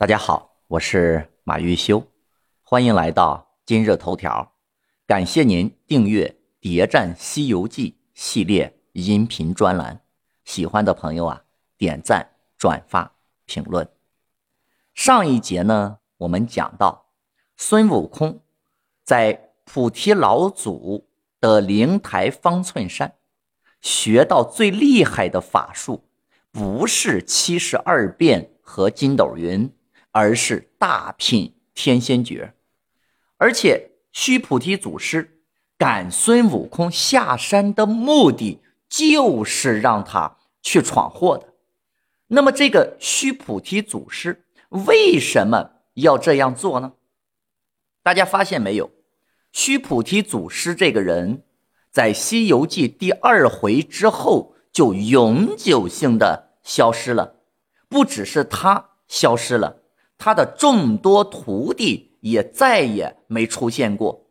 大家好，我是马玉修，欢迎来到今日头条。感谢您订阅《谍战西游记》系列音频专栏，喜欢的朋友啊，点赞、转发、评论。上一节呢，我们讲到孙悟空在菩提老祖的灵台方寸山学到最厉害的法术，不是七十二变和筋斗云。而是大品天仙诀，而且须菩提祖师赶孙悟空下山的目的，就是让他去闯祸的。那么，这个须菩提祖师为什么要这样做呢？大家发现没有？须菩提祖师这个人，在《西游记》第二回之后就永久性的消失了，不只是他消失了。他的众多徒弟也再也没出现过，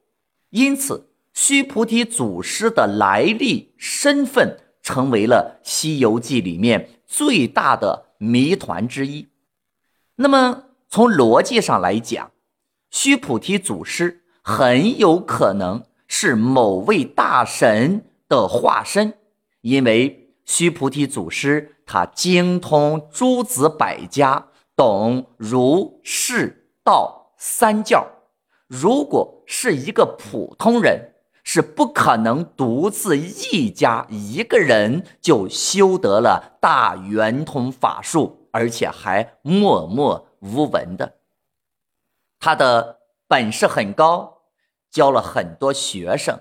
因此须菩提祖师的来历、身份成为了《西游记》里面最大的谜团之一。那么，从逻辑上来讲，须菩提祖师很有可能是某位大神的化身，因为须菩提祖师他精通诸子百家。懂儒释道三教，如果是一个普通人，是不可能独自一家一个人就修得了大圆通法术，而且还默默无闻的。他的本事很高，教了很多学生，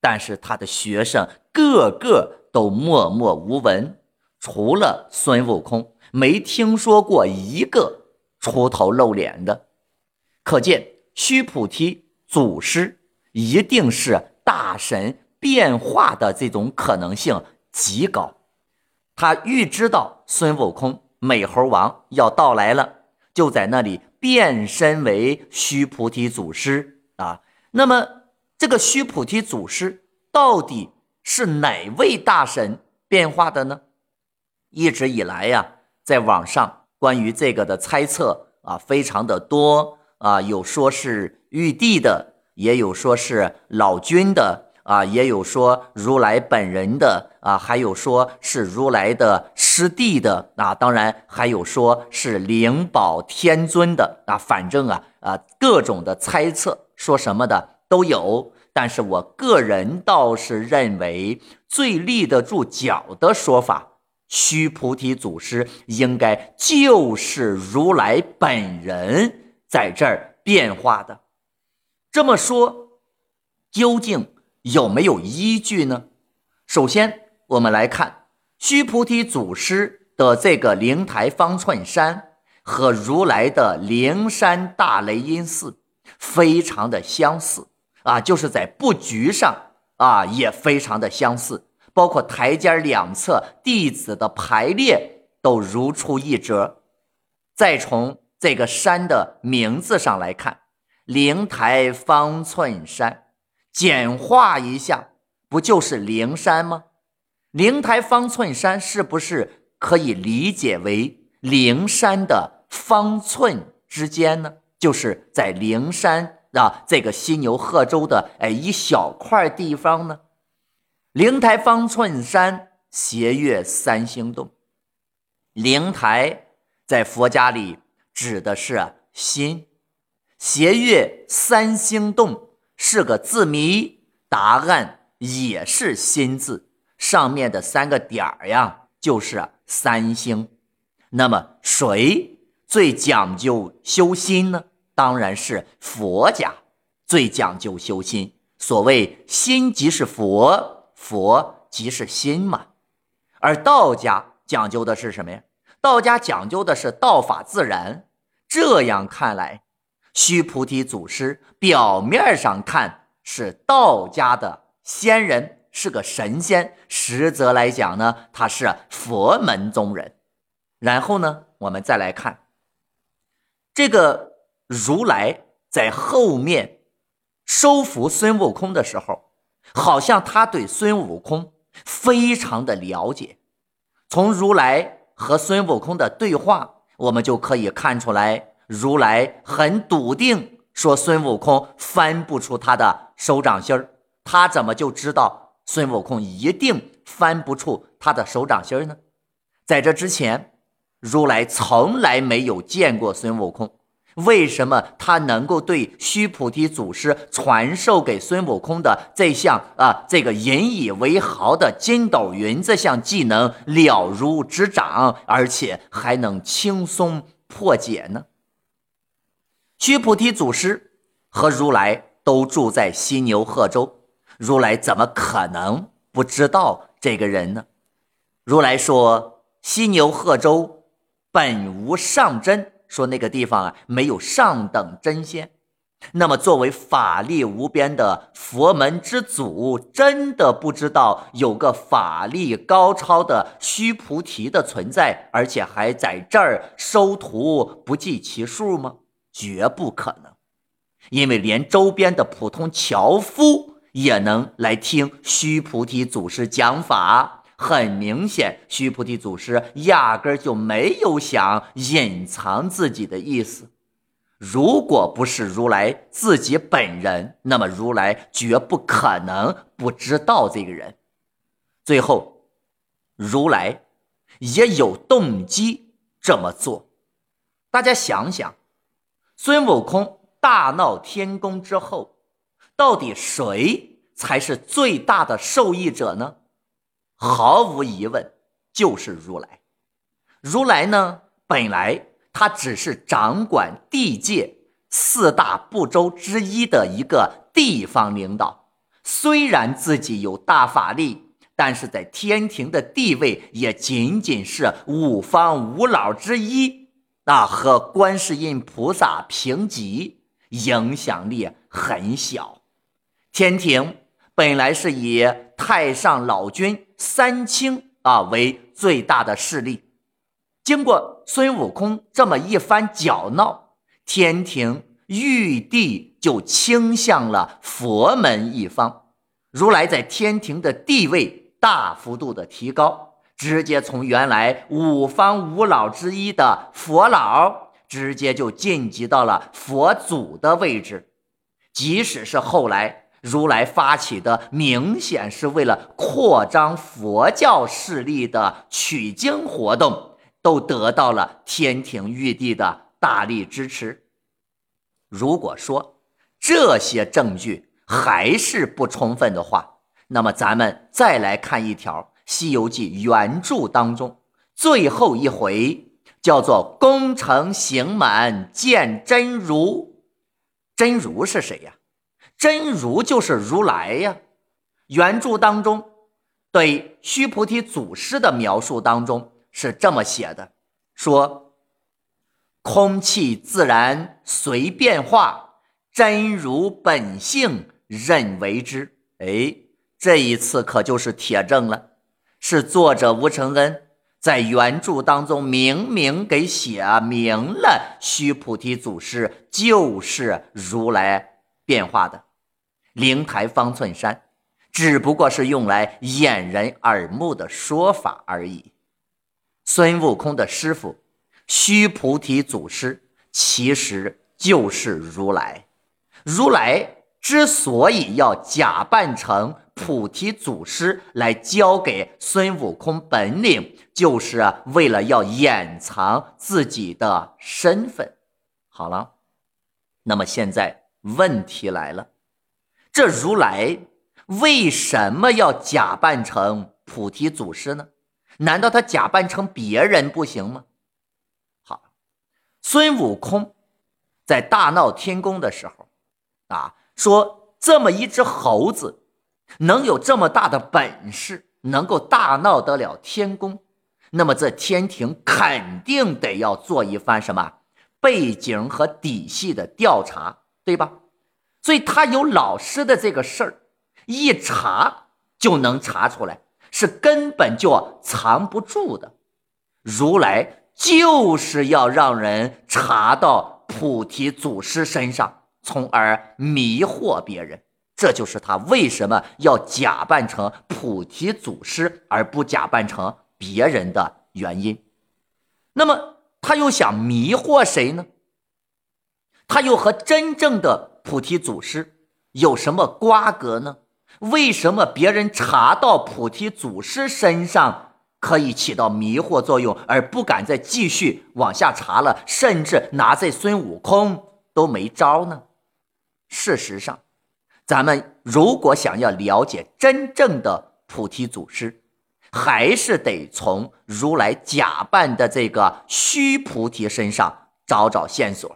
但是他的学生个个都默默无闻，除了孙悟空。没听说过一个出头露脸的，可见须菩提祖师一定是大神变化的这种可能性极高。他预知到孙悟空美猴王要到来了，就在那里变身为须菩提祖师啊。那么这个须菩提祖师到底是哪位大神变化的呢？一直以来呀。在网上关于这个的猜测啊，非常的多啊，有说是玉帝的，也有说是老君的啊，也有说如来本人的啊，还有说是如来的师弟的啊，当然还有说是灵宝天尊的啊，反正啊啊各种的猜测说什么的都有，但是我个人倒是认为最立得住脚的说法。须菩提祖师应该就是如来本人在这儿变化的，这么说究竟有没有依据呢？首先，我们来看须菩提祖师的这个灵台方寸山和如来的灵山大雷音寺非常的相似啊，就是在布局上啊也非常的相似。包括台阶两侧弟子的排列都如出一辙。再从这个山的名字上来看，灵台方寸山，简化一下，不就是灵山吗？灵台方寸山是不是可以理解为灵山的方寸之间呢？就是在灵山啊这个犀牛贺州的哎一小块地方呢？灵台方寸山，斜月三星洞。灵台在佛家里指的是心，斜月三星洞是个字谜，答案也是心字，上面的三个点儿呀就是三星。那么谁最讲究修心呢？当然是佛家最讲究修心。所谓心即是佛。佛即是心嘛，而道家讲究的是什么呀？道家讲究的是道法自然。这样看来，须菩提祖师表面上看是道家的仙人，是个神仙，实则来讲呢，他是佛门中人。然后呢，我们再来看这个如来在后面收服孙悟空的时候。好像他对孙悟空非常的了解，从如来和孙悟空的对话，我们就可以看出来，如来很笃定说孙悟空翻不出他的手掌心儿，他怎么就知道孙悟空一定翻不出他的手掌心儿呢？在这之前，如来从来没有见过孙悟空。为什么他能够对须菩提祖师传授给孙悟空的这项啊这个引以为豪的筋斗云这项技能了如指掌，而且还能轻松破解呢？须菩提祖师和如来都住在犀牛贺州，如来怎么可能不知道这个人呢？如来说：“犀牛贺州本无上真。”说那个地方啊，没有上等真仙。那么，作为法力无边的佛门之祖，真的不知道有个法力高超的须菩提的存在，而且还在这儿收徒不计其数吗？绝不可能，因为连周边的普通樵夫也能来听须菩提祖师讲法。很明显，须菩提祖师压根就没有想隐藏自己的意思。如果不是如来自己本人，那么如来绝不可能不知道这个人。最后，如来也有动机这么做。大家想想，孙悟空大闹天宫之后，到底谁才是最大的受益者呢？毫无疑问，就是如来。如来呢，本来他只是掌管地界四大部洲之一的一个地方领导，虽然自己有大法力，但是在天庭的地位也仅仅是五方五老之一，那和观世音菩萨平级，影响力很小。天庭本来是以太上老君。三清啊为最大的势力，经过孙悟空这么一番搅闹，天庭玉帝就倾向了佛门一方。如来在天庭的地位大幅度的提高，直接从原来五方五老之一的佛老，直接就晋级到了佛祖的位置。即使是后来。如来发起的明显是为了扩张佛教势力的取经活动，都得到了天庭玉帝的大力支持。如果说这些证据还是不充分的话，那么咱们再来看一条《西游记》原著当中最后一回，叫做“功成行满见真如”。真如是谁呀？真如就是如来呀。原著当中对须菩提祖师的描述当中是这么写的：说空气自然随变化，真如本性任为之。哎，这一次可就是铁证了，是作者吴承恩在原著当中明明给写明了，须菩提祖师就是如来变化的。灵台方寸山，只不过是用来掩人耳目的说法而已。孙悟空的师傅须菩提祖师，其实就是如来。如来之所以要假扮成菩提祖师来教给孙悟空本领，就是为了要掩藏自己的身份。好了，那么现在问题来了。这如来为什么要假扮成菩提祖师呢？难道他假扮成别人不行吗？好，孙悟空在大闹天宫的时候，啊，说这么一只猴子能有这么大的本事，能够大闹得了天宫，那么这天庭肯定得要做一番什么背景和底细的调查，对吧？所以他有老师的这个事儿，一查就能查出来，是根本就藏不住的。如来就是要让人查到菩提祖师身上，从而迷惑别人。这就是他为什么要假扮成菩提祖师而不假扮成别人的原因。那么他又想迷惑谁呢？他又和真正的菩提祖师有什么瓜葛呢？为什么别人查到菩提祖师身上可以起到迷惑作用，而不敢再继续往下查了？甚至拿在孙悟空都没招呢？事实上，咱们如果想要了解真正的菩提祖师，还是得从如来假扮的这个虚菩提身上找找线索。《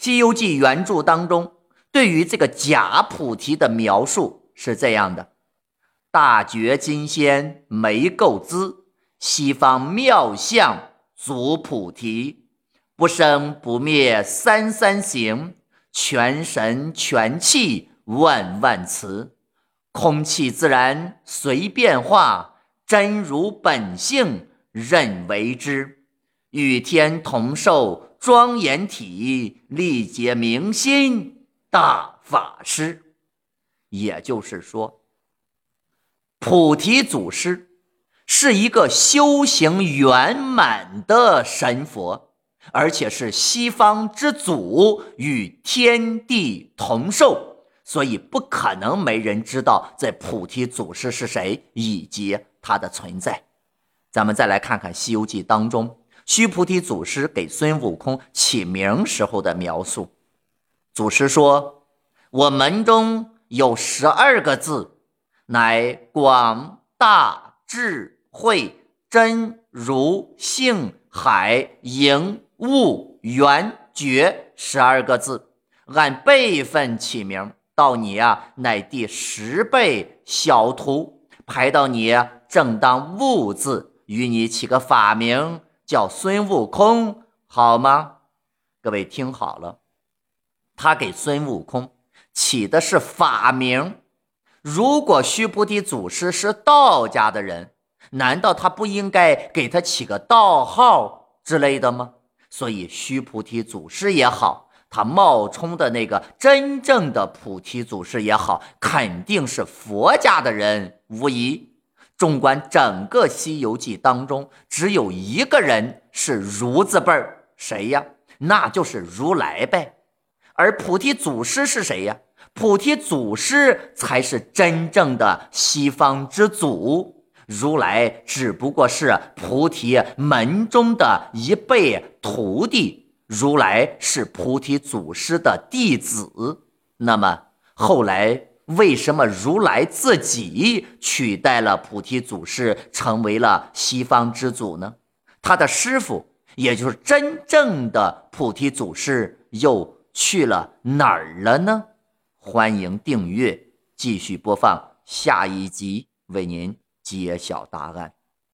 西游记》原著当中对于这个假菩提的描述。是这样的，大觉金仙没垢姿，西方妙相足菩提，不生不灭三三行，全神全气万万慈，空气自然随变化，真如本性任为之，与天同寿庄严体，力解明心大法师。也就是说，菩提祖师是一个修行圆满的神佛，而且是西方之祖，与天地同寿，所以不可能没人知道这菩提祖师是谁以及他的存在。咱们再来看看《西游记》当中须菩提祖师给孙悟空起名时候的描述。祖师说：“我门中。”有十二个字，乃广大智慧真如性海盈悟圆觉十二个字，按辈分起名。到你呀，乃第十辈小徒，排到你正当悟字，与你起个法名叫孙悟空，好吗？各位听好了，他给孙悟空。起的是法名，如果须菩提祖师是道家的人，难道他不应该给他起个道号之类的吗？所以须菩提祖师也好，他冒充的那个真正的菩提祖师也好，肯定是佛家的人，无疑。纵观整个《西游记》当中，只有一个人是如字辈儿，谁呀？那就是如来呗。而菩提祖师是谁呀？菩提祖师才是真正的西方之祖，如来只不过是菩提门中的一辈徒弟，如来是菩提祖师的弟子。那么后来为什么如来自己取代了菩提祖师，成为了西方之祖呢？他的师傅，也就是真正的菩提祖师，又？去了哪儿了呢？欢迎订阅，继续播放下一集，为您揭晓答案。